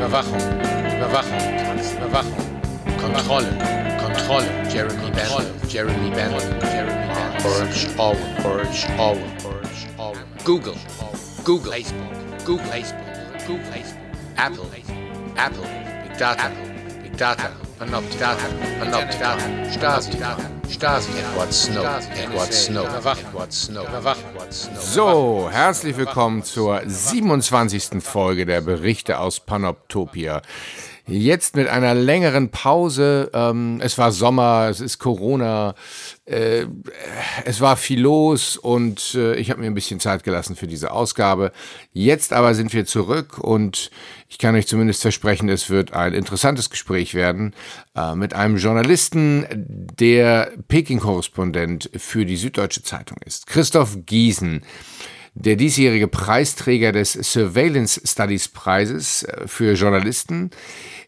Überwachung, Überwachung, Überwachung, Kontrolle, Kontrolle, Jeremy Bentham, Jeremy Bentham, Jeremy Bentham, Orange Orwell, Orange Orwell, Orange. Orwell, Google, Google, Facebook, Google, Facebook, Google, Facebook, Apple, Apple, Big Data, Big Data, Panoptidata, Panoptidata, Stasi, Stasi, Edward Snow, Edward Snow, Edward Snow, Edward Snow. So, herzlich willkommen zur 27. Folge der Berichte aus Panoptopia. Jetzt mit einer längeren Pause. Ähm, es war Sommer, es ist Corona, äh, es war viel los und äh, ich habe mir ein bisschen Zeit gelassen für diese Ausgabe. Jetzt aber sind wir zurück und ich kann euch zumindest versprechen, es wird ein interessantes Gespräch werden äh, mit einem Journalisten, der Peking-Korrespondent für die Süddeutsche Zeitung ist. Christoph Giesen der diesjährige Preisträger des Surveillance Studies Preises äh, für Journalisten.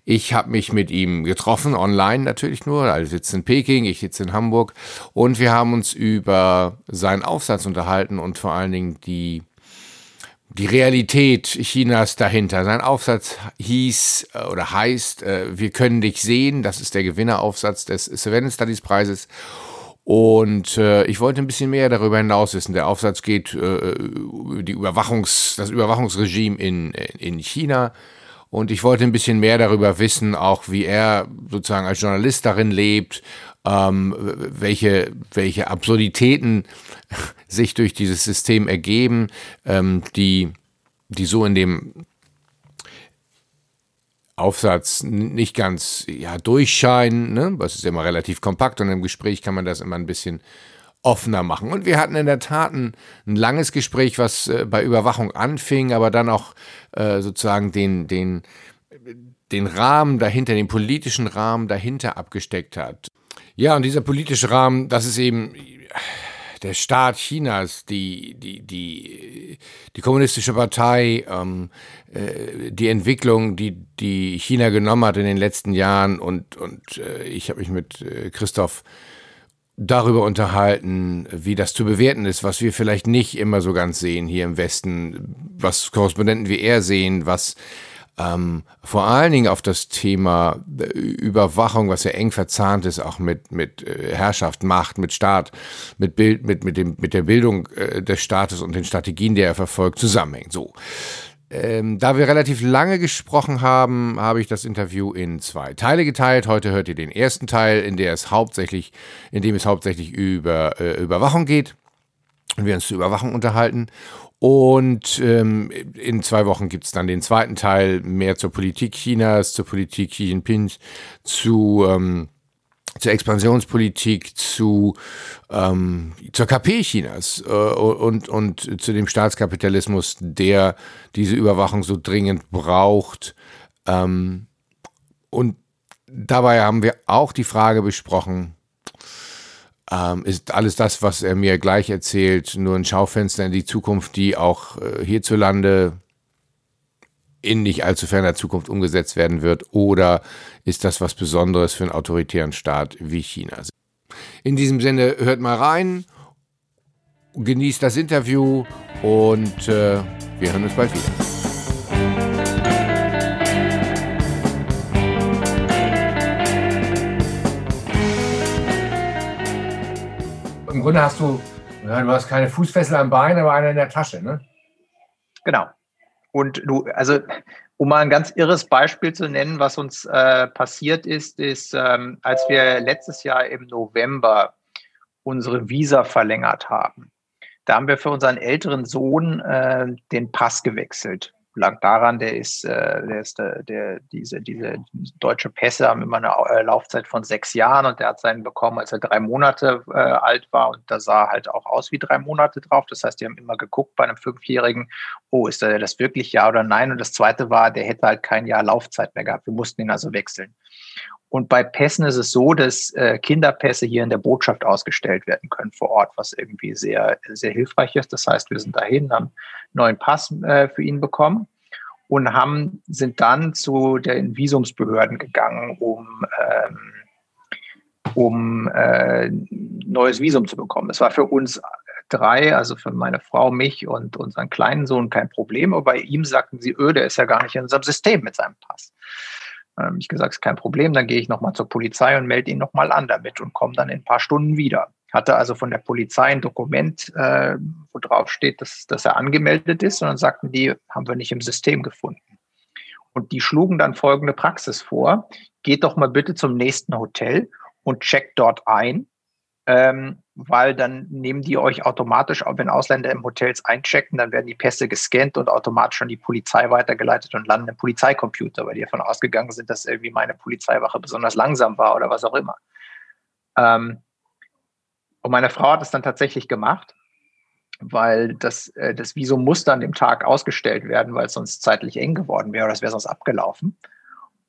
Ich habe mich mit ihm getroffen, online natürlich nur. Er sitzt in Peking, ich sitze in Hamburg. Und wir haben uns über seinen Aufsatz unterhalten und vor allen Dingen die, die Realität Chinas dahinter. Sein Aufsatz hieß äh, oder heißt, äh, wir können dich sehen. Das ist der Gewinneraufsatz des Surveillance Studies Preises. Und äh, ich wollte ein bisschen mehr darüber hinaus wissen. Der Aufsatz geht äh, über die Überwachungs, das Überwachungsregime in, in China. Und ich wollte ein bisschen mehr darüber wissen, auch wie er sozusagen als Journalist darin lebt, ähm, welche, welche Absurditäten sich durch dieses System ergeben, ähm, die, die so in dem Aufsatz nicht ganz ja, durchscheinen. Ne? Das ist immer relativ kompakt und im Gespräch kann man das immer ein bisschen offener machen. Und wir hatten in der Tat ein, ein langes Gespräch, was äh, bei Überwachung anfing, aber dann auch äh, sozusagen den, den, den Rahmen dahinter, den politischen Rahmen dahinter abgesteckt hat. Ja, und dieser politische Rahmen, das ist eben der Staat Chinas, die, die, die, die kommunistische Partei, ähm, äh, die Entwicklung, die, die China genommen hat in den letzten Jahren. Und, und äh, ich habe mich mit äh, Christoph darüber unterhalten, wie das zu bewerten ist, was wir vielleicht nicht immer so ganz sehen hier im Westen, was Korrespondenten wie er sehen, was ähm, vor allen Dingen auf das Thema Überwachung, was ja eng verzahnt ist, auch mit, mit äh, Herrschaft, Macht, mit Staat, mit, Bild, mit, mit, dem, mit der Bildung äh, des Staates und den Strategien, die er verfolgt, zusammenhängt. So. Ähm, da wir relativ lange gesprochen haben, habe ich das Interview in zwei Teile geteilt. Heute hört ihr den ersten Teil, in der es hauptsächlich, in dem es hauptsächlich über äh, Überwachung geht und wir uns zur Überwachung unterhalten. Und ähm, in zwei Wochen gibt es dann den zweiten Teil, mehr zur Politik Chinas, zur Politik Xi Jinping, zu ähm, zur Expansionspolitik, zu, ähm, zur KP Chinas äh, und, und zu dem Staatskapitalismus, der diese Überwachung so dringend braucht. Ähm, und dabei haben wir auch die Frage besprochen, ähm, ist alles das, was er mir gleich erzählt, nur ein Schaufenster in die Zukunft, die auch äh, hierzulande in nicht allzu ferner Zukunft umgesetzt werden wird? Oder ist das was Besonderes für einen autoritären Staat wie China? In diesem Sinne, hört mal rein, genießt das Interview und äh, wir hören uns bald wieder. Im Grunde hast du, du hast keine Fußfessel am Bein, aber eine in der Tasche, ne? Genau. Und du, also um mal ein ganz irres Beispiel zu nennen, was uns äh, passiert ist, ist, ähm, als wir letztes Jahr im November unsere Visa verlängert haben, da haben wir für unseren älteren Sohn äh, den Pass gewechselt lag daran, der ist, äh, der ist äh, der, diese, diese deutsche Pässe haben immer eine äh, Laufzeit von sechs Jahren und der hat seinen bekommen, als er drei Monate äh, alt war und da sah halt auch aus wie drei Monate drauf. Das heißt, die haben immer geguckt bei einem Fünfjährigen, oh, ist der das wirklich ja oder nein? Und das zweite war, der hätte halt kein Jahr Laufzeit mehr gehabt. Wir mussten ihn also wechseln. Und bei Pässen ist es so, dass äh, Kinderpässe hier in der Botschaft ausgestellt werden können vor Ort, was irgendwie sehr, sehr hilfreich ist. Das heißt, wir sind dahin, haben einen neuen Pass äh, für ihn bekommen und haben, sind dann zu den Visumsbehörden gegangen, um, ähm, um äh, neues Visum zu bekommen. Das war für uns drei, also für meine Frau, mich und unseren kleinen Sohn kein Problem. Aber bei ihm sagten sie, öh, der ist ja gar nicht in unserem System mit seinem Pass. Ähm, ich gesagt, ist kein Problem, dann gehe ich nochmal zur Polizei und melde ihn nochmal an damit und komme dann in ein paar Stunden wieder. Hatte also von der Polizei ein Dokument, äh, wo drauf steht, dass, dass er angemeldet ist. Und dann sagten die, haben wir nicht im System gefunden. Und die schlugen dann folgende Praxis vor. Geht doch mal bitte zum nächsten Hotel und checkt dort ein, ähm, weil dann nehmen die euch automatisch, wenn Ausländer im Hotels einchecken, dann werden die Pässe gescannt und automatisch an die Polizei weitergeleitet und landen im Polizeicomputer, weil die davon ausgegangen sind, dass irgendwie meine Polizeiwache besonders langsam war oder was auch immer. Ähm, und meine Frau hat es dann tatsächlich gemacht, weil das, äh, das Visum musste an dem Tag ausgestellt werden, weil es sonst zeitlich eng geworden wäre oder es wäre sonst abgelaufen.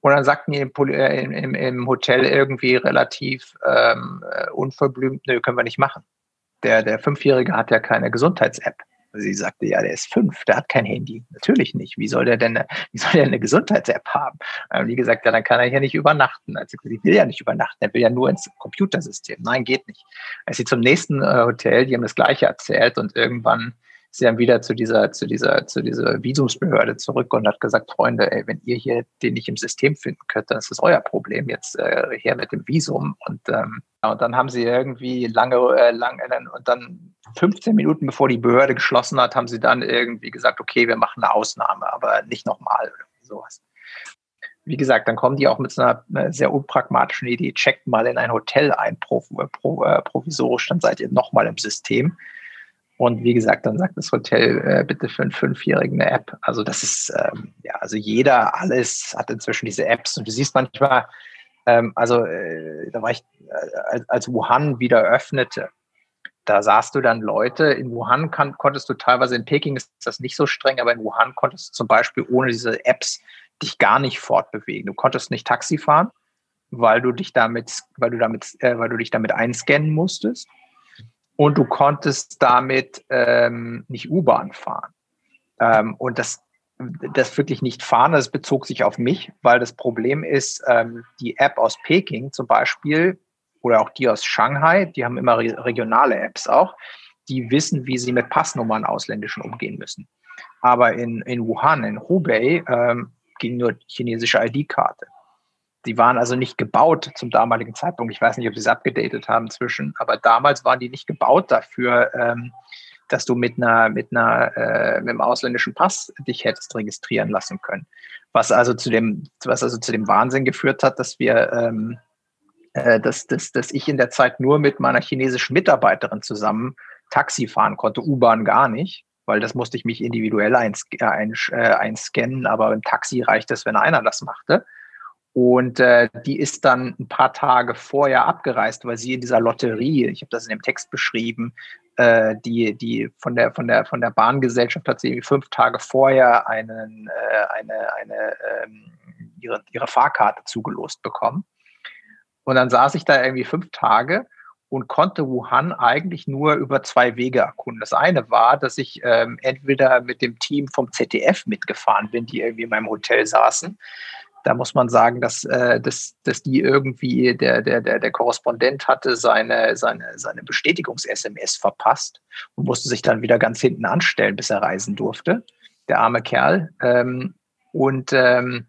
Und dann sagten die im, äh, im, im Hotel irgendwie relativ ähm, äh, unverblümt, nö, können wir nicht machen. Der, der Fünfjährige hat ja keine Gesundheits-App. Sie sagte, ja, der ist fünf, der hat kein Handy. Natürlich nicht. Wie soll der denn, wie soll der eine Gesundheits-App haben? Und die gesagt, ja, dann kann er hier nicht übernachten. Also sie will ja nicht übernachten, er will ja nur ins Computersystem. Nein, geht nicht. Als sie zum nächsten äh, Hotel, die haben das Gleiche erzählt und irgendwann sie dann wieder zu dieser, zu dieser, zu dieser Visumsbehörde zurück und hat gesagt, Freunde, ey, wenn ihr hier den nicht im System finden könnt, dann ist das euer Problem jetzt äh, her mit dem Visum. Und, ähm, und dann haben sie irgendwie lange, äh, lang, äh, und dann 15 Minuten bevor die Behörde geschlossen hat, haben sie dann irgendwie gesagt, okay, wir machen eine Ausnahme, aber nicht nochmal oder sowas. Wie gesagt, dann kommen die auch mit so einer, einer sehr unpragmatischen Idee, checkt mal in ein Hotel ein, pro, äh, provisorisch, dann seid ihr nochmal im System. Und wie gesagt, dann sagt das Hotel äh, bitte für einen Fünfjährigen eine App. Also das ist, ähm, ja, also jeder, alles hat inzwischen diese Apps. Und du siehst manchmal, ähm, also äh, da war ich, äh, als, Wuhan wieder öffnete, da sahst du dann Leute, in Wuhan kann, konntest du teilweise, in Peking ist das nicht so streng, aber in Wuhan konntest du zum Beispiel ohne diese Apps dich gar nicht fortbewegen. Du konntest nicht Taxi fahren, weil du dich damit, weil du damit, äh, weil du dich damit einscannen musstest und du konntest damit ähm, nicht U-Bahn fahren. Ähm, und das, das wirklich nicht fahren, das bezog sich auf mich, weil das Problem ist, ähm, die App aus Peking zum Beispiel oder auch die aus Shanghai, die haben immer re regionale Apps auch, die wissen, wie sie mit Passnummern ausländischen umgehen müssen. Aber in, in Wuhan, in Hubei, ähm, ging nur chinesische ID-Karte. Die waren also nicht gebaut zum damaligen Zeitpunkt. Ich weiß nicht, ob sie es abgedatet haben zwischen, aber damals waren die nicht gebaut dafür, ähm, dass du mit einer, mit einer, äh, mit einem ausländischen Pass dich hättest registrieren lassen können. Was also zu dem, was also zu dem Wahnsinn geführt hat, dass wir, ähm, äh, dass, dass, dass ich in der Zeit nur mit meiner chinesischen Mitarbeiterin zusammen Taxi fahren konnte, U-Bahn gar nicht, weil das musste ich mich individuell eins, äh, einscannen, aber im Taxi reicht es, wenn einer das machte. Und äh, die ist dann ein paar Tage vorher abgereist, weil sie in dieser Lotterie, ich habe das in dem Text beschrieben, äh, die, die von der, von der, von der Bahngesellschaft hat sie fünf Tage vorher einen, äh, eine, eine, ähm, ihre, ihre Fahrkarte zugelost bekommen. Und dann saß ich da irgendwie fünf Tage und konnte Wuhan eigentlich nur über zwei Wege erkunden. Das eine war, dass ich ähm, entweder mit dem Team vom ZDF mitgefahren bin, die irgendwie in meinem Hotel saßen, da muss man sagen, dass, äh, dass, dass die irgendwie, der, der, der, der Korrespondent hatte seine, seine, seine Bestätigungs-SMS verpasst und musste sich dann wieder ganz hinten anstellen, bis er reisen durfte. Der arme Kerl. Ähm, und ähm,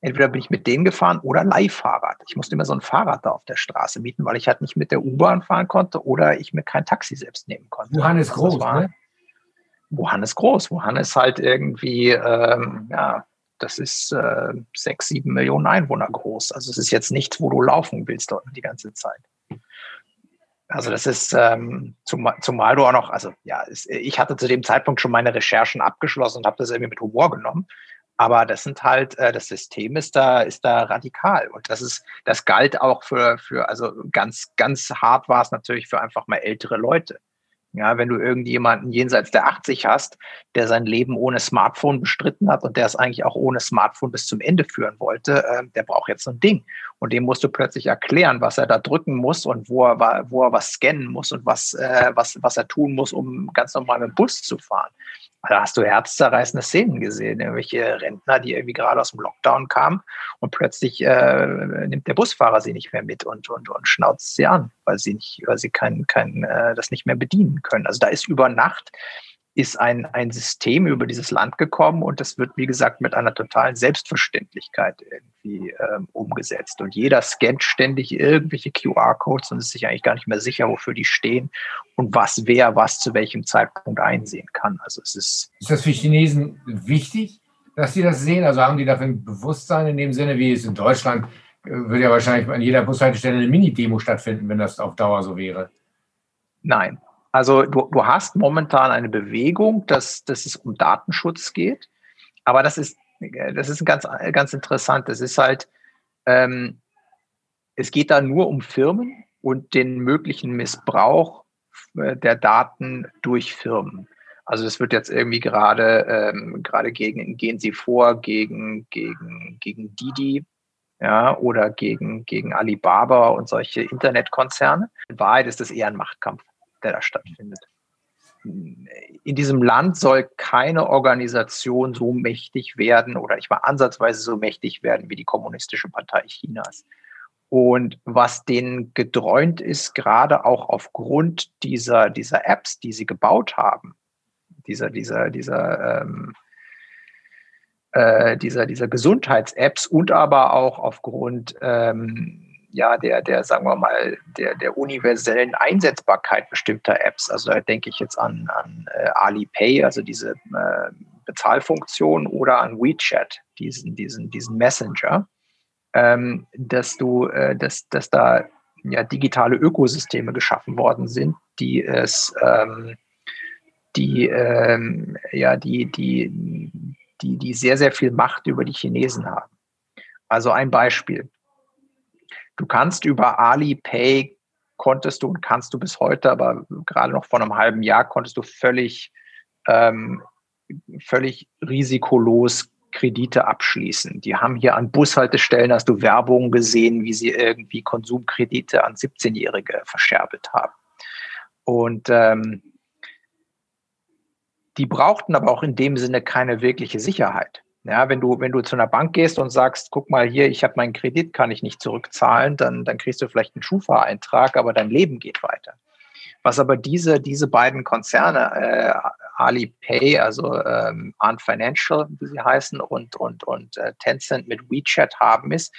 entweder bin ich mit denen gefahren oder Leihfahrrad. Ich musste immer so ein Fahrrad da auf der Straße mieten, weil ich halt nicht mit der U-Bahn fahren konnte oder ich mir kein Taxi selbst nehmen konnte. Ist also groß, war, ne? Ist groß. Ist halt irgendwie, ähm, ja, das ist äh, sechs, sieben Millionen Einwohner groß. Also es ist jetzt nichts, wo du laufen willst dort die ganze Zeit. Also das ist, ähm, zumal, zumal du auch noch, also ja, es, ich hatte zu dem Zeitpunkt schon meine Recherchen abgeschlossen und habe das irgendwie mit Humor genommen. Aber das sind halt, äh, das System ist da, ist da radikal. Und das ist, das galt auch für, für, also ganz, ganz hart war es natürlich für einfach mal ältere Leute. Ja, wenn du irgendjemanden jenseits der 80 hast, der sein Leben ohne Smartphone bestritten hat und der es eigentlich auch ohne Smartphone bis zum Ende führen wollte, äh, der braucht jetzt so ein Ding. Und dem musst du plötzlich erklären, was er da drücken muss und wo er, wo er was scannen muss und was, äh, was, was er tun muss, um ganz normal mit dem Bus zu fahren. Da hast du herzzerreißende Szenen gesehen, irgendwelche Rentner, die irgendwie gerade aus dem Lockdown kamen und plötzlich äh, nimmt der Busfahrer sie nicht mehr mit und, und, und schnauzt sie an, weil sie nicht, weil sie kein, kein, äh, das nicht mehr bedienen können. Also da ist über Nacht ist ein, ein System über dieses Land gekommen und das wird, wie gesagt, mit einer totalen Selbstverständlichkeit irgendwie ähm, umgesetzt. Und jeder scannt ständig irgendwelche QR-Codes und ist sich eigentlich gar nicht mehr sicher, wofür die stehen und was wer was zu welchem Zeitpunkt einsehen kann. Also es ist. Ist das für Chinesen wichtig, dass sie das sehen? Also haben die dafür ein Bewusstsein in dem Sinne, wie es in Deutschland äh, würde ja wahrscheinlich an jeder Bushaltestelle eine Mini-Demo stattfinden, wenn das auf Dauer so wäre. Nein, also du, du hast momentan eine Bewegung, dass, dass es um Datenschutz geht, aber das ist, das ist ganz, ganz interessant. Das ist halt, ähm, es geht da nur um Firmen und den möglichen Missbrauch äh, der Daten durch Firmen. Also es wird jetzt irgendwie gerade ähm, gerade gegen gehen sie vor gegen gegen gegen Didi ja oder gegen gegen Alibaba und solche Internetkonzerne. In Wahrheit ist das eher ein Machtkampf der da stattfindet. In diesem Land soll keine Organisation so mächtig werden oder nicht mal ansatzweise so mächtig werden wie die Kommunistische Partei Chinas. Und was denen gedräunt ist, gerade auch aufgrund dieser, dieser Apps, die sie gebaut haben, dieser, dieser, dieser, ähm, äh, dieser, dieser Gesundheits-Apps und aber auch aufgrund ähm, ja, der, der, sagen wir mal, der, der universellen Einsetzbarkeit bestimmter Apps. Also da denke ich jetzt an, an äh, Alipay, also diese äh, Bezahlfunktion, oder an WeChat, diesen, diesen, diesen Messenger, ähm, dass du, äh, dass, dass da ja digitale Ökosysteme geschaffen worden sind, die es, ähm, die, ähm, ja, die, die, die, die sehr, sehr viel Macht über die Chinesen haben. Also ein Beispiel. Du kannst über Alipay konntest du und kannst du bis heute, aber gerade noch vor einem halben Jahr konntest du völlig, ähm, völlig risikolos Kredite abschließen. Die haben hier an Bushaltestellen, hast du Werbung gesehen, wie sie irgendwie Konsumkredite an 17-Jährige verscherbelt haben. Und ähm, die brauchten aber auch in dem Sinne keine wirkliche Sicherheit. Ja, wenn du, wenn du zu einer Bank gehst und sagst, guck mal hier, ich habe meinen Kredit, kann ich nicht zurückzahlen, dann, dann kriegst du vielleicht einen Schufa-Eintrag, aber dein Leben geht weiter. Was aber diese, diese beiden Konzerne, äh, Alipay, also ähm, Ant Financial, wie sie heißen, und, und, und äh, Tencent mit WeChat haben, ist,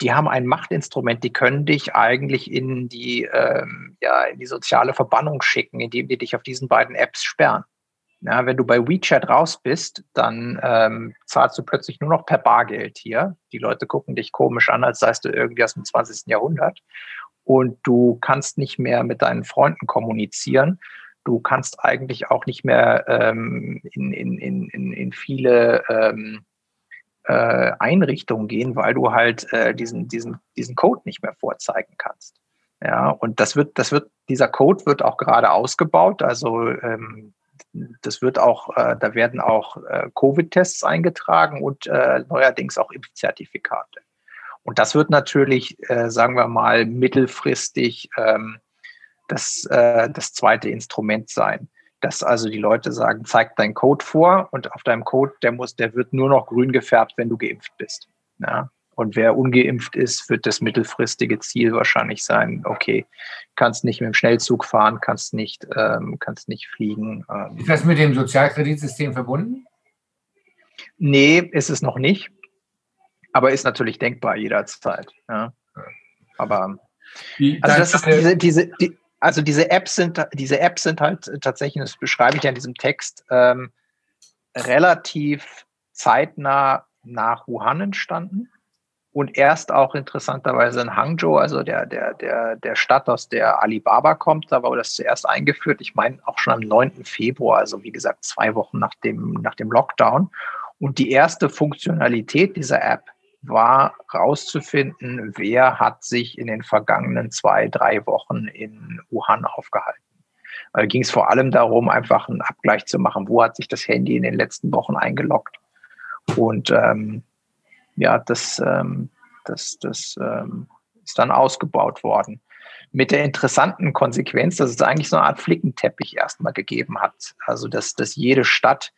die haben ein Machtinstrument, die können dich eigentlich in die, ähm, ja, in die soziale Verbannung schicken, indem die dich auf diesen beiden Apps sperren. Ja, wenn du bei WeChat raus bist, dann ähm, zahlst du plötzlich nur noch per Bargeld hier. Die Leute gucken dich komisch an, als seist du irgendwie aus dem 20. Jahrhundert. Und du kannst nicht mehr mit deinen Freunden kommunizieren. Du kannst eigentlich auch nicht mehr ähm, in, in, in, in viele ähm, äh, Einrichtungen gehen, weil du halt äh, diesen, diesen, diesen Code nicht mehr vorzeigen kannst. Ja, und das wird, das wird, dieser Code wird auch gerade ausgebaut. Also ähm, das wird auch, äh, da werden auch äh, Covid-Tests eingetragen und äh, neuerdings auch Impfzertifikate. Und das wird natürlich, äh, sagen wir mal, mittelfristig ähm, das, äh, das zweite Instrument sein. Dass also die Leute sagen, zeig deinen Code vor und auf deinem Code, der muss, der wird nur noch grün gefärbt, wenn du geimpft bist. Ja? Und wer ungeimpft ist, wird das mittelfristige Ziel wahrscheinlich sein, okay, kannst nicht mit dem Schnellzug fahren, kannst nicht, ähm, kannst nicht fliegen. Ähm. Ist das mit dem Sozialkreditsystem verbunden? Nee, ist es noch nicht. Aber ist natürlich denkbar jederzeit. Ja. Aber also das ist diese, diese, die, also diese Apps sind, diese Apps sind halt tatsächlich, das beschreibe ich ja in diesem Text, ähm, relativ zeitnah nach Wuhan entstanden und erst auch interessanterweise in Hangzhou, also der, der, der, der Stadt, aus der Alibaba kommt, da wurde das zuerst eingeführt. Ich meine auch schon am 9. Februar, also wie gesagt, zwei Wochen nach dem, nach dem Lockdown. Und die erste Funktionalität dieser App war rauszufinden, wer hat sich in den vergangenen zwei, drei Wochen in Wuhan aufgehalten. Da ging es vor allem darum, einfach einen Abgleich zu machen, wo hat sich das Handy in den letzten Wochen eingeloggt. Und ähm, ja, das, ähm, das, das ähm, ist dann ausgebaut worden. mit der interessanten Konsequenz, dass es eigentlich so eine Art Flickenteppich erstmal gegeben hat. Also dass, dass jede Stadt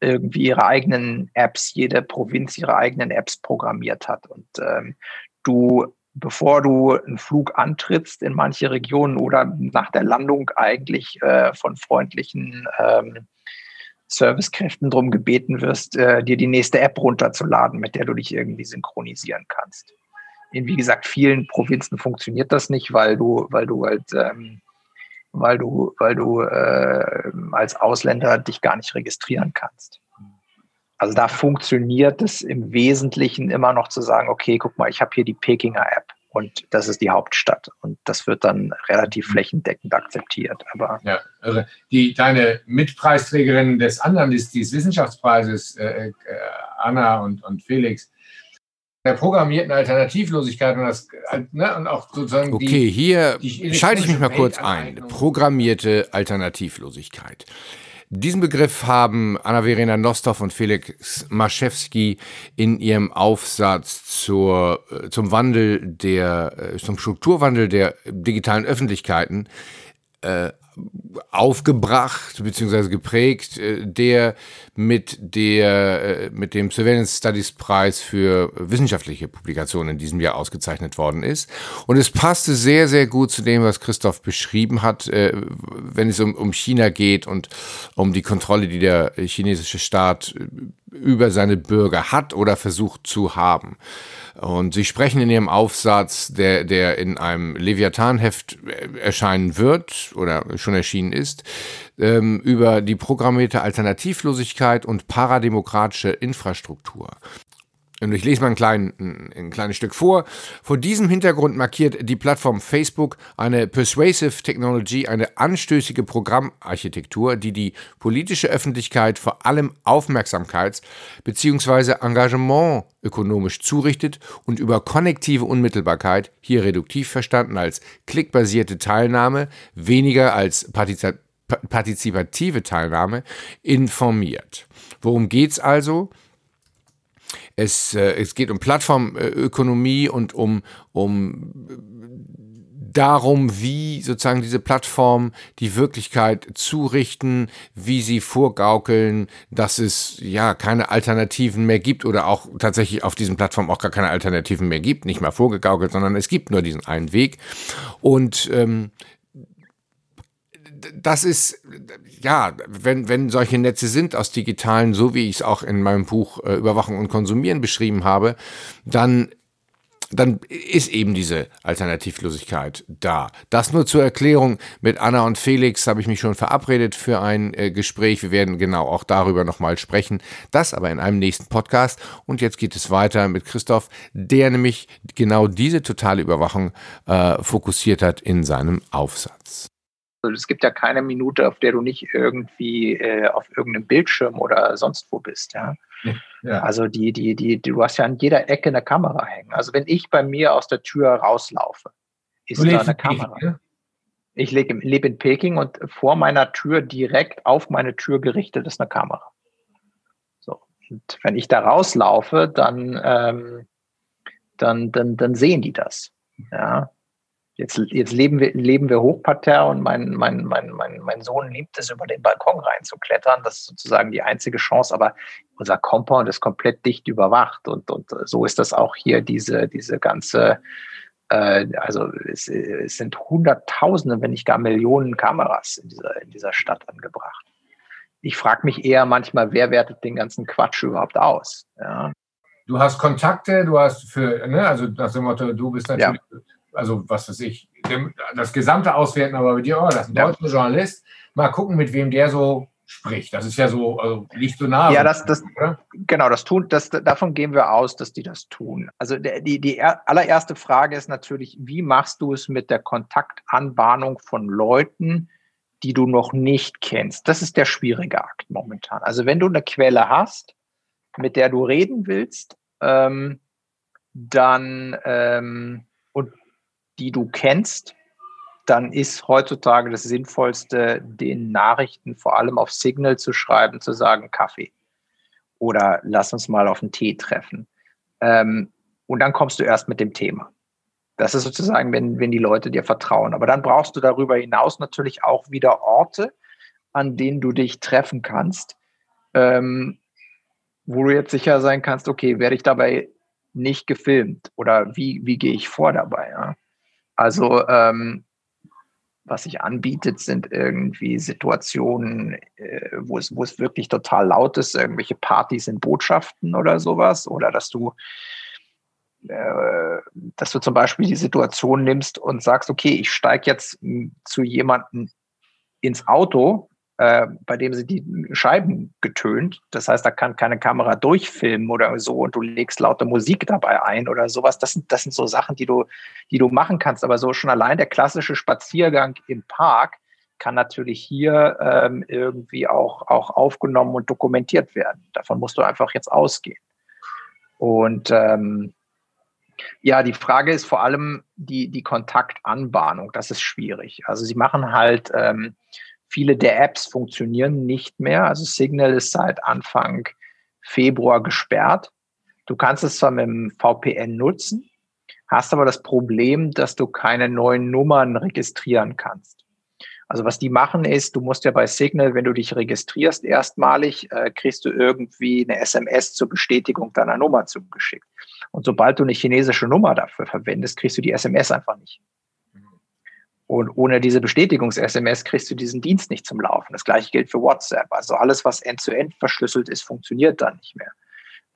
irgendwie ihre eigenen Apps, jede Provinz ihre eigenen Apps programmiert hat. Und ähm, du, bevor du einen Flug antrittst in manche Regionen oder nach der Landung eigentlich äh, von freundlichen ähm, Servicekräften darum gebeten wirst, äh, dir die nächste App runterzuladen, mit der du dich irgendwie synchronisieren kannst in, wie gesagt, vielen Provinzen funktioniert das nicht, weil du, weil du halt, ähm, weil du, weil du äh, als Ausländer dich gar nicht registrieren kannst. Also da funktioniert es im Wesentlichen immer noch zu sagen, okay, guck mal, ich habe hier die Pekinger App und das ist die Hauptstadt und das wird dann relativ flächendeckend akzeptiert. Aber ja, also die deine Mitpreisträgerin des anderen des, des Wissenschaftspreises, äh, äh, Anna und, und Felix, der programmierten Alternativlosigkeit und, das, ne, und auch sozusagen. Okay, die, hier die schalte ich mich mal kurz ein. Programmierte Alternativlosigkeit. Diesen Begriff haben Anna-Verena Nostov und Felix Maschewski in ihrem Aufsatz zur, äh, zum Wandel der, äh, zum Strukturwandel der digitalen Öffentlichkeiten äh, aufgebracht bzw. geprägt, äh, der mit der äh, mit dem Surveillance Studies Preis für wissenschaftliche Publikationen in diesem Jahr ausgezeichnet worden ist. Und es passte sehr, sehr gut zu dem, was Christoph beschrieben hat, äh, wenn es um, um China geht und um die Kontrolle, die der chinesische Staat über seine Bürger hat oder versucht zu haben. Und sie sprechen in ihrem Aufsatz, der, der in einem Leviathan-Heft erscheinen wird oder schon erschienen ist, ähm, über die programmierte Alternativlosigkeit und parademokratische Infrastruktur. Und ich lese mal ein, klein, ein kleines Stück vor. Vor diesem Hintergrund markiert die Plattform Facebook eine Persuasive Technology, eine anstößige Programmarchitektur, die die politische Öffentlichkeit vor allem Aufmerksamkeits- bzw. Engagement ökonomisch zurichtet und über konnektive Unmittelbarkeit, hier reduktiv verstanden als klickbasierte Teilnahme, weniger als partizipative Teilnahme, informiert. Worum geht's also? Es, äh, es geht um Plattformökonomie und um, um darum, wie sozusagen diese Plattformen die Wirklichkeit zurichten, wie sie vorgaukeln, dass es ja keine Alternativen mehr gibt oder auch tatsächlich auf diesen Plattformen auch gar keine Alternativen mehr gibt, nicht mal vorgegaukelt, sondern es gibt nur diesen einen Weg. Und ähm, das ist, ja, wenn, wenn solche Netze sind aus digitalen, so wie ich es auch in meinem Buch äh, Überwachung und Konsumieren beschrieben habe, dann dann ist eben diese Alternativlosigkeit da. Das nur zur Erklärung. Mit Anna und Felix habe ich mich schon verabredet für ein äh, Gespräch. Wir werden genau auch darüber nochmal sprechen. Das aber in einem nächsten Podcast. Und jetzt geht es weiter mit Christoph, der nämlich genau diese totale Überwachung äh, fokussiert hat in seinem Aufsatz. Also es gibt ja keine Minute, auf der du nicht irgendwie äh, auf irgendeinem Bildschirm oder sonst wo bist. Ja? ja. Also die, die, die, du hast ja an jeder Ecke eine Kamera hängen. Also wenn ich bei mir aus der Tür rauslaufe, ist da eine Kamera. Peking, ja? Ich lebe, lebe in Peking und vor meiner Tür direkt auf meine Tür gerichtet ist eine Kamera. So. Und wenn ich da rauslaufe, dann, ähm, dann, dann, dann sehen die das. Ja. Jetzt, jetzt leben wir, leben wir hochparterre und mein, mein, mein, mein, mein Sohn liebt es, über den Balkon reinzuklettern. Das ist sozusagen die einzige Chance, aber unser Compound ist komplett dicht überwacht und, und so ist das auch hier, diese, diese ganze, äh, also es, es sind Hunderttausende, wenn nicht gar Millionen Kameras in dieser, in dieser Stadt angebracht. Ich frage mich eher manchmal, wer wertet den ganzen Quatsch überhaupt aus? Ja. Du hast Kontakte, du hast für, ne, also nach dem Motto, du bist natürlich ja also was weiß ich, das gesamte auswerten, aber bei dir, oh, das ist ein ja. deutscher Journalist, mal gucken, mit wem der so spricht. Das ist ja so, also nicht so nah. Ja, das, das, genau, das tun, das, davon gehen wir aus, dass die das tun. Also die, die allererste Frage ist natürlich, wie machst du es mit der Kontaktanbahnung von Leuten, die du noch nicht kennst? Das ist der schwierige Akt momentan. Also wenn du eine Quelle hast, mit der du reden willst, ähm, dann ähm, die du kennst, dann ist heutzutage das Sinnvollste, den Nachrichten vor allem auf Signal zu schreiben, zu sagen Kaffee oder lass uns mal auf einen Tee treffen. Ähm, und dann kommst du erst mit dem Thema. Das ist sozusagen, wenn, wenn die Leute dir vertrauen. Aber dann brauchst du darüber hinaus natürlich auch wieder Orte, an denen du dich treffen kannst, ähm, wo du jetzt sicher sein kannst, okay, werde ich dabei nicht gefilmt oder wie, wie gehe ich vor dabei? Ja? Also ähm, was sich anbietet, sind irgendwie Situationen, äh, wo, es, wo es wirklich total laut ist, irgendwelche Partys in Botschaften oder sowas, oder dass du, äh, dass du zum Beispiel die Situation nimmst und sagst, okay, ich steige jetzt zu jemandem ins Auto, äh, bei dem sind die Scheiben getönt. Das heißt, da kann keine Kamera durchfilmen oder so und du legst laute Musik dabei ein oder sowas. Das sind, das sind so Sachen, die du, die du machen kannst. Aber so schon allein der klassische Spaziergang im Park kann natürlich hier ähm, irgendwie auch, auch aufgenommen und dokumentiert werden. Davon musst du einfach jetzt ausgehen. Und ähm, ja, die Frage ist vor allem die, die Kontaktanbahnung. Das ist schwierig. Also sie machen halt ähm, Viele der Apps funktionieren nicht mehr. Also Signal ist seit Anfang Februar gesperrt. Du kannst es zwar mit dem VPN nutzen, hast aber das Problem, dass du keine neuen Nummern registrieren kannst. Also was die machen ist, du musst ja bei Signal, wenn du dich registrierst erstmalig, äh, kriegst du irgendwie eine SMS zur Bestätigung deiner Nummer zugeschickt. Und sobald du eine chinesische Nummer dafür verwendest, kriegst du die SMS einfach nicht. Und ohne diese Bestätigungs-SMS kriegst du diesen Dienst nicht zum Laufen. Das gleiche gilt für WhatsApp. Also alles, was end-zu-end -end verschlüsselt ist, funktioniert dann nicht mehr.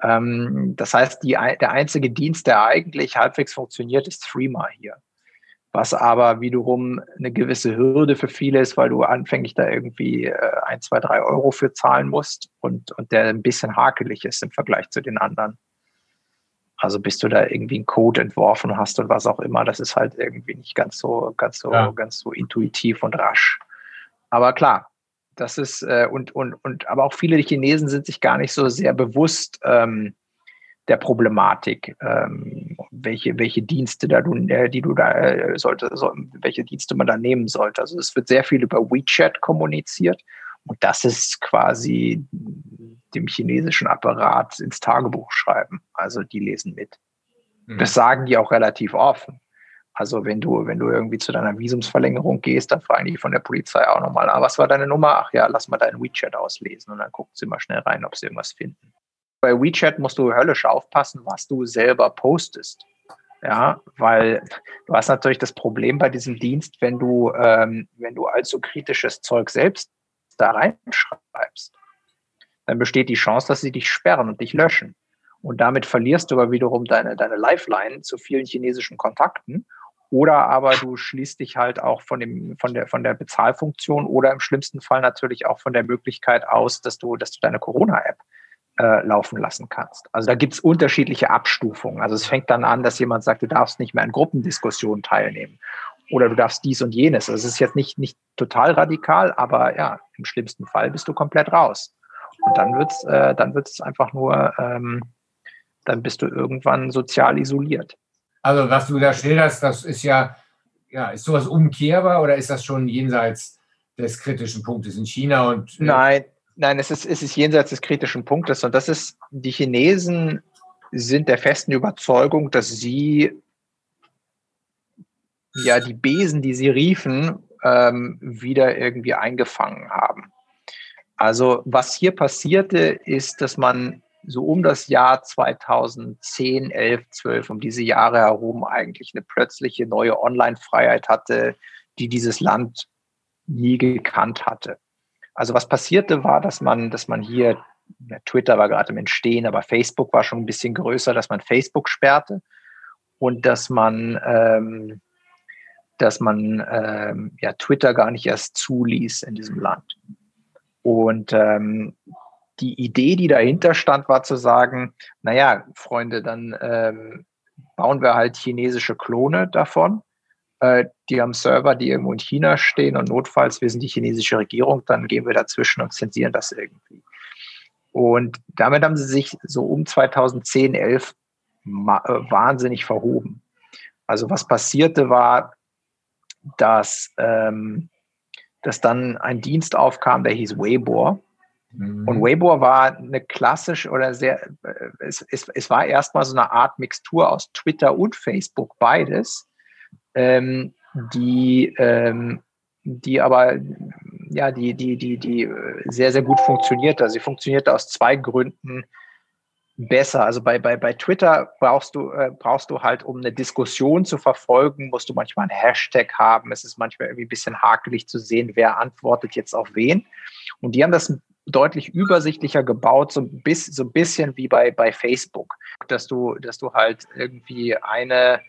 Ähm, das heißt, die, der einzige Dienst, der eigentlich halbwegs funktioniert, ist Threema hier. Was aber wiederum eine gewisse Hürde für viele ist, weil du anfänglich da irgendwie äh, ein, zwei, drei Euro für zahlen musst und, und der ein bisschen hakelig ist im Vergleich zu den anderen. Also bis du da irgendwie einen Code entworfen hast und was auch immer, das ist halt irgendwie nicht ganz so, ganz so, ja. ganz so intuitiv und rasch. Aber klar, das ist, äh, und, und, und, aber auch viele Chinesen sind sich gar nicht so sehr bewusst ähm, der Problematik, ähm, welche, welche Dienste da du, äh, die du da äh, sollte, so, welche Dienste man da nehmen sollte. Also es wird sehr viel über WeChat kommuniziert und das ist quasi dem chinesischen Apparat ins Tagebuch schreiben. Also die lesen mit. Mhm. Das sagen die auch relativ offen. Also wenn du, wenn du irgendwie zu deiner Visumsverlängerung gehst, dann fragen die von der Polizei auch nochmal, ah, was war deine Nummer? Ach ja, lass mal deinen WeChat auslesen und dann gucken sie mal schnell rein, ob sie irgendwas finden. Bei WeChat musst du höllisch aufpassen, was du selber postest. Ja, weil du hast natürlich das Problem bei diesem Dienst, wenn du, ähm, wenn du allzu kritisches Zeug selbst da reinschreibst, dann besteht die Chance, dass sie dich sperren und dich löschen. Und damit verlierst du aber wiederum deine, deine Lifeline zu vielen chinesischen Kontakten. Oder aber du schließt dich halt auch von, dem, von, der, von der Bezahlfunktion oder im schlimmsten Fall natürlich auch von der Möglichkeit aus, dass du, dass du deine Corona-App äh, laufen lassen kannst. Also da gibt es unterschiedliche Abstufungen. Also es fängt dann an, dass jemand sagt, du darfst nicht mehr an Gruppendiskussionen teilnehmen oder du darfst dies und jenes. Also es ist jetzt nicht, nicht total radikal, aber ja, im schlimmsten Fall bist du komplett raus. Und dann wird's, äh, dann wird's einfach nur, ähm, dann bist du irgendwann sozial isoliert. Also was du da schilderst, das ist ja, ja, ist sowas umkehrbar oder ist das schon jenseits des kritischen Punktes in China und äh Nein, nein, es ist, es ist jenseits des kritischen Punktes und das ist, die Chinesen sind der festen Überzeugung, dass sie ja die Besen, die sie riefen, ähm, wieder irgendwie eingefangen haben. Also was hier passierte, ist, dass man so um das Jahr 2010, 11, 12, um diese Jahre herum eigentlich eine plötzliche neue Online-Freiheit hatte, die dieses Land nie gekannt hatte. Also was passierte war, dass man, dass man hier, ja, Twitter war gerade im Entstehen, aber Facebook war schon ein bisschen größer, dass man Facebook sperrte und dass man ähm, dass man ähm, ja, Twitter gar nicht erst zuließ in diesem Land. Und ähm, die Idee, die dahinter stand, war zu sagen, naja, Freunde, dann ähm, bauen wir halt chinesische Klone davon. Äh, die haben Server, die irgendwo in China stehen und notfalls, wir sind die chinesische Regierung, dann gehen wir dazwischen und zensieren das irgendwie. Und damit haben sie sich so um 2010, 11 äh, wahnsinnig verhoben. Also was passierte war, dass, ähm, dass dann ein Dienst aufkam, der hieß Weibo. Mhm. Und Weibo war eine klassische oder sehr, äh, es, es, es war erstmal so eine Art Mixtur aus Twitter und Facebook, beides. ähm, die, ähm, die aber ja, die, die, die, die sehr, sehr gut funktioniert. Also sie funktioniert aus zwei Gründen besser. Also bei, bei, bei Twitter brauchst du, äh, brauchst du halt, um eine Diskussion zu verfolgen, musst du manchmal einen Hashtag haben. Es ist manchmal irgendwie ein bisschen hakelig zu sehen, wer antwortet jetzt auf wen. Und die haben das deutlich übersichtlicher gebaut, so ein bisschen, so ein bisschen wie bei, bei Facebook, dass du, dass du halt irgendwie eine,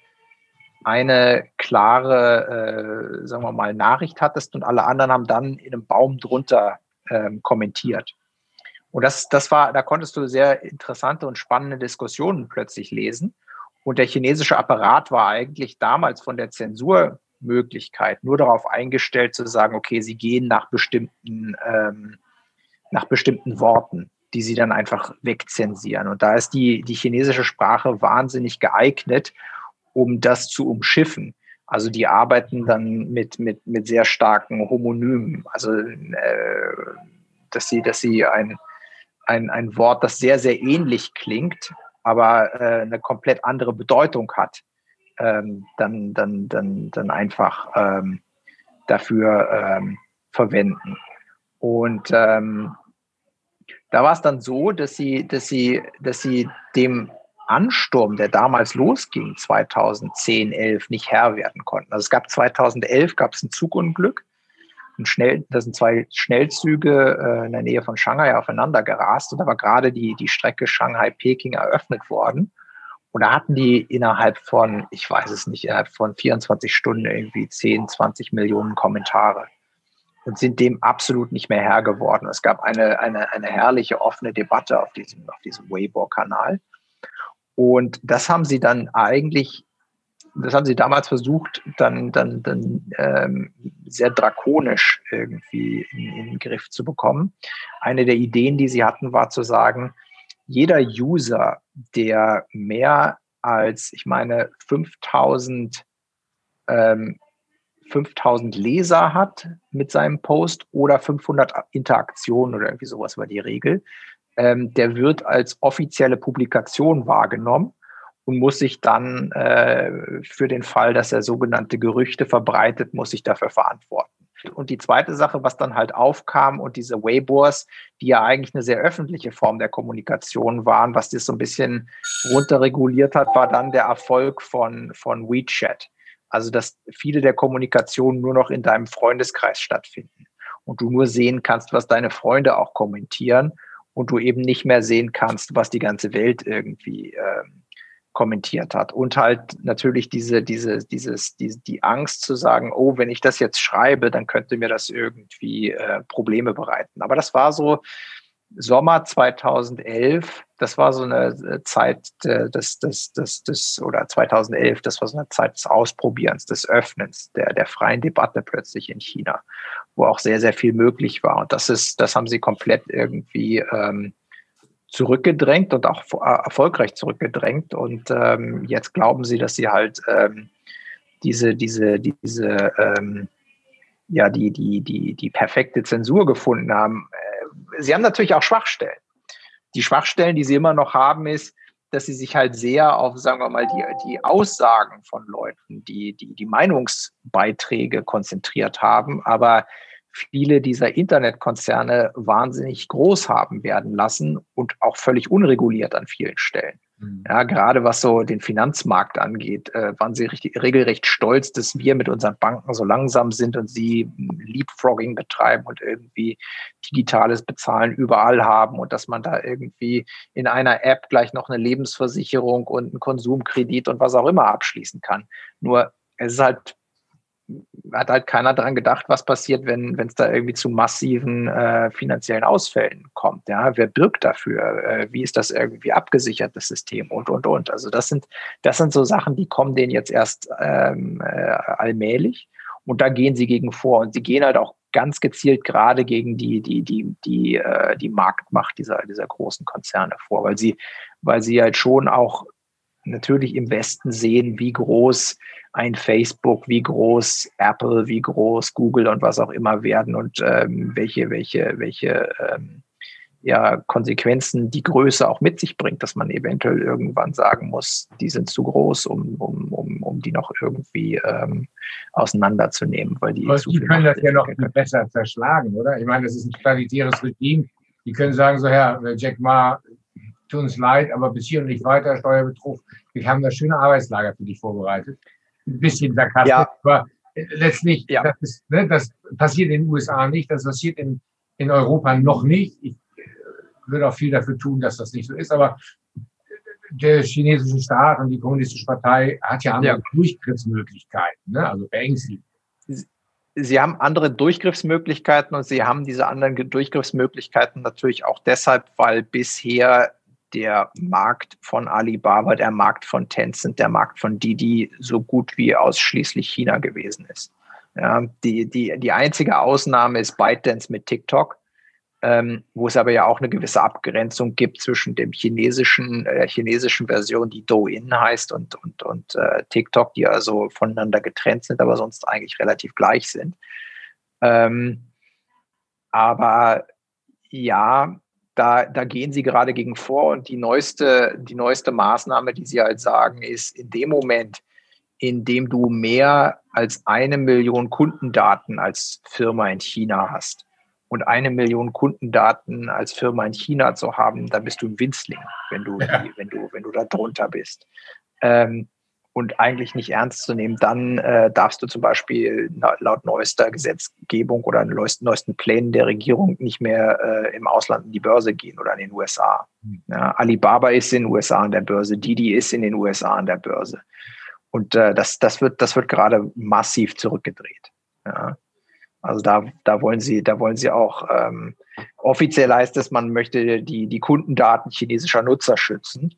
eine klare, äh, sagen wir mal, Nachricht hattest und alle anderen haben dann in einem Baum drunter ähm, kommentiert. Und das, das war, da konntest du sehr interessante und spannende Diskussionen plötzlich lesen. Und der chinesische Apparat war eigentlich damals von der Zensurmöglichkeit nur darauf eingestellt zu sagen, okay, sie gehen nach bestimmten, ähm, nach bestimmten Worten, die sie dann einfach wegzensieren. Und da ist die, die chinesische Sprache wahnsinnig geeignet, um das zu umschiffen. Also die arbeiten dann mit, mit, mit sehr starken Homonymen. Also äh, dass sie, dass sie ein, ein, ein Wort, das sehr, sehr ähnlich klingt, aber äh, eine komplett andere Bedeutung hat, ähm, dann, dann, dann, dann einfach ähm, dafür ähm, verwenden. Und ähm, da war es dann so, dass sie, dass sie, dass sie dem Ansturm, der damals losging, 2010, 11, nicht Herr werden konnten. Also es gab 2011 gab es ein Zugunglück Schnell, da sind zwei Schnellzüge äh, in der Nähe von Shanghai aufeinander gerast und da war gerade die, die Strecke Shanghai-Peking eröffnet worden. Und da hatten die innerhalb von, ich weiß es nicht, innerhalb von 24 Stunden irgendwie 10, 20 Millionen Kommentare und sind dem absolut nicht mehr Herr geworden. Es gab eine, eine, eine herrliche offene Debatte auf diesem, auf diesem Weibo-Kanal. Und das haben sie dann eigentlich das haben sie damals versucht, dann, dann, dann ähm, sehr drakonisch irgendwie in, in den Griff zu bekommen. Eine der Ideen, die sie hatten, war zu sagen, jeder User, der mehr als, ich meine, 5000 ähm, 5000 Leser hat mit seinem Post oder 500 Interaktionen oder irgendwie sowas war die Regel, ähm, der wird als offizielle Publikation wahrgenommen und muss sich dann äh, für den Fall, dass er sogenannte Gerüchte verbreitet, muss sich dafür verantworten. Und die zweite Sache, was dann halt aufkam und diese Weibo's, die ja eigentlich eine sehr öffentliche Form der Kommunikation waren, was das so ein bisschen runterreguliert hat, war dann der Erfolg von, von WeChat. Also, dass viele der Kommunikationen nur noch in deinem Freundeskreis stattfinden und du nur sehen kannst, was deine Freunde auch kommentieren und du eben nicht mehr sehen kannst, was die ganze Welt irgendwie ähm, kommentiert hat. Und halt natürlich diese, diese, dieses, die, die Angst zu sagen, oh, wenn ich das jetzt schreibe, dann könnte mir das irgendwie äh, Probleme bereiten. Aber das war so Sommer 2011, das war so eine äh, Zeit des, des, des, des, oder 2011, das war so eine Zeit des Ausprobierens, des Öffnens, der, der freien Debatte plötzlich in China, wo auch sehr, sehr viel möglich war. Und das ist, das haben sie komplett irgendwie ähm, zurückgedrängt und auch äh, erfolgreich zurückgedrängt. Und ähm, jetzt glauben sie, dass sie halt ähm, diese, diese, diese, ähm, ja, die, die, die, die perfekte Zensur gefunden haben. Äh, sie haben natürlich auch Schwachstellen. Die Schwachstellen, die sie immer noch haben, ist, dass sie sich halt sehr auf, sagen wir mal, die, die Aussagen von Leuten, die, die, die Meinungsbeiträge konzentriert haben, aber viele dieser Internetkonzerne wahnsinnig groß haben werden lassen und auch völlig unreguliert an vielen Stellen. Mhm. Ja, gerade was so den Finanzmarkt angeht, äh, waren sie richtig, regelrecht stolz, dass wir mit unseren Banken so langsam sind und sie Leapfrogging betreiben und irgendwie digitales Bezahlen überall haben und dass man da irgendwie in einer App gleich noch eine Lebensversicherung und einen Konsumkredit und was auch immer abschließen kann. Nur es ist halt hat halt keiner daran gedacht, was passiert, wenn es da irgendwie zu massiven äh, finanziellen Ausfällen kommt. Ja, wer birgt dafür? Äh, wie ist das irgendwie abgesichert, das System und und und. Also das sind das sind so Sachen, die kommen denen jetzt erst ähm, äh, allmählich und da gehen sie gegen vor und sie gehen halt auch ganz gezielt gerade gegen die die die die äh, die Marktmacht dieser dieser großen Konzerne vor, weil sie weil sie halt schon auch natürlich im Westen sehen, wie groß ein Facebook, wie groß Apple, wie groß Google und was auch immer werden und ähm, welche, welche, welche, ähm, ja Konsequenzen die Größe auch mit sich bringt, dass man eventuell irgendwann sagen muss, die sind zu groß, um, um, um, um die noch irgendwie ähm, auseinanderzunehmen, weil die. Die können das ja noch viel besser zerschlagen, oder? Ich meine, das ist ein totalitäres Regime. Die können sagen so, Herr Jack Ma, tut uns leid, aber bis hier und nicht weiter, Steuerbetrug. Wir haben das schöne Arbeitslager für dich vorbereitet. Ein bisschen sarkastisch, ja. aber letztlich, ja. das, ist, ne, das passiert in den USA nicht, das passiert in, in Europa noch nicht. Ich äh, würde auch viel dafür tun, dass das nicht so ist, aber der chinesische Staat und die kommunistische Partei hat ja andere ja. Durchgriffsmöglichkeiten, ne? also beängstigend. Sie haben andere Durchgriffsmöglichkeiten und Sie haben diese anderen Durchgriffsmöglichkeiten natürlich auch deshalb, weil bisher der Markt von Alibaba, der Markt von Tencent, der Markt von Didi so gut wie ausschließlich China gewesen ist. Ja, die, die, die einzige Ausnahme ist ByteDance mit TikTok, ähm, wo es aber ja auch eine gewisse Abgrenzung gibt zwischen dem chinesischen, äh, chinesischen Version, die Douyin heißt, und, und, und äh, TikTok, die also voneinander getrennt sind, aber sonst eigentlich relativ gleich sind. Ähm, aber ja, da, da gehen sie gerade gegen vor und die neueste, die neueste Maßnahme, die sie halt sagen, ist in dem Moment, in dem du mehr als eine Million Kundendaten als Firma in China hast und eine Million Kundendaten als Firma in China zu haben, dann bist du ein Winzling, wenn du, ja. wenn du, wenn du da drunter bist. Ähm, und eigentlich nicht ernst zu nehmen, dann äh, darfst du zum Beispiel laut neuester Gesetzgebung oder neuesten, neuesten Plänen der Regierung nicht mehr äh, im Ausland in die Börse gehen oder in den USA. Hm. Ja, Alibaba ist in den USA an der Börse, Didi ist in den USA an der Börse. Und äh, das, das wird, das wird gerade massiv zurückgedreht. Ja. Also da, da wollen sie, da wollen sie auch ähm, offiziell heißt es, man möchte die, die Kundendaten chinesischer Nutzer schützen.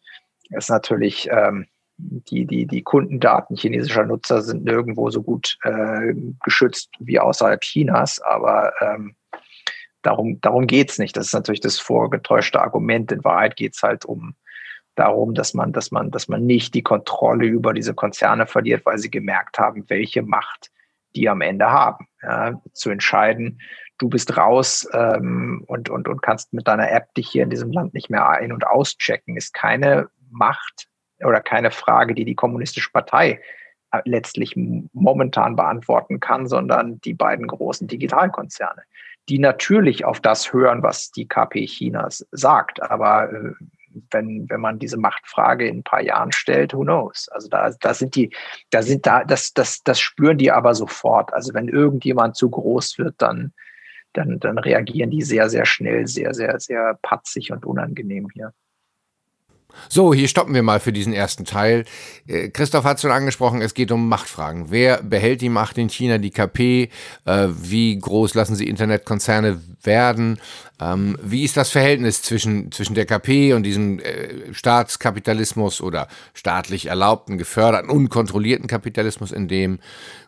Das ist natürlich ähm, die, die, die Kundendaten chinesischer Nutzer sind nirgendwo so gut äh, geschützt wie außerhalb Chinas, aber ähm, darum, darum geht es nicht. Das ist natürlich das vorgetäuschte Argument. In Wahrheit geht es halt um darum, dass man, dass man, dass man nicht die Kontrolle über diese Konzerne verliert, weil sie gemerkt haben, welche Macht die am Ende haben. Ja, zu entscheiden, du bist raus ähm, und, und, und kannst mit deiner App dich hier in diesem Land nicht mehr ein- und auschecken, ist keine Macht, oder keine Frage, die die Kommunistische Partei äh, letztlich momentan beantworten kann, sondern die beiden großen Digitalkonzerne, die natürlich auf das hören, was die KP Chinas sagt. Aber äh, wenn, wenn man diese Machtfrage in ein paar Jahren stellt, who knows? Also da, da sind die, da sind da, das, das, das spüren die aber sofort. Also wenn irgendjemand zu groß wird, dann, dann, dann reagieren die sehr, sehr schnell, sehr, sehr, sehr patzig und unangenehm hier. So, hier stoppen wir mal für diesen ersten Teil. Äh, Christoph hat es schon angesprochen, es geht um Machtfragen. Wer behält die Macht in China, die KP? Äh, wie groß lassen sie Internetkonzerne werden? Ähm, wie ist das Verhältnis zwischen, zwischen der KP und diesem äh, Staatskapitalismus oder staatlich erlaubten, geförderten, unkontrollierten Kapitalismus, in dem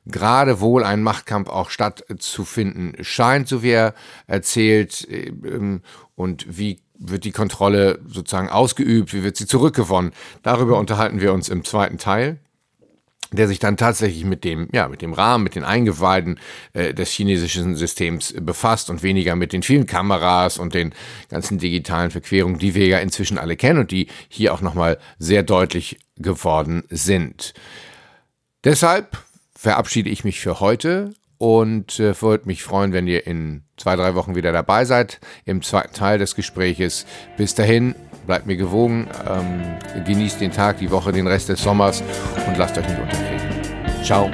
gerade wohl ein Machtkampf auch stattzufinden scheint, so wie er erzählt? Ähm, und wie wird die Kontrolle sozusagen ausgeübt, wie wird sie zurückgewonnen. Darüber unterhalten wir uns im zweiten Teil der sich dann tatsächlich mit dem, ja, mit dem Rahmen, mit den Eingeweiden äh, des chinesischen Systems befasst und weniger mit den vielen Kameras und den ganzen digitalen Verquerungen, die wir ja inzwischen alle kennen und die hier auch nochmal sehr deutlich geworden sind. Deshalb verabschiede ich mich für heute und äh, würde mich freuen, wenn ihr in zwei, drei Wochen wieder dabei seid im zweiten Teil des Gespräches. Bis dahin, bleibt mir gewogen, ähm, genießt den Tag, die Woche, den Rest des Sommers und lasst euch nicht unterkriegen. Ciao.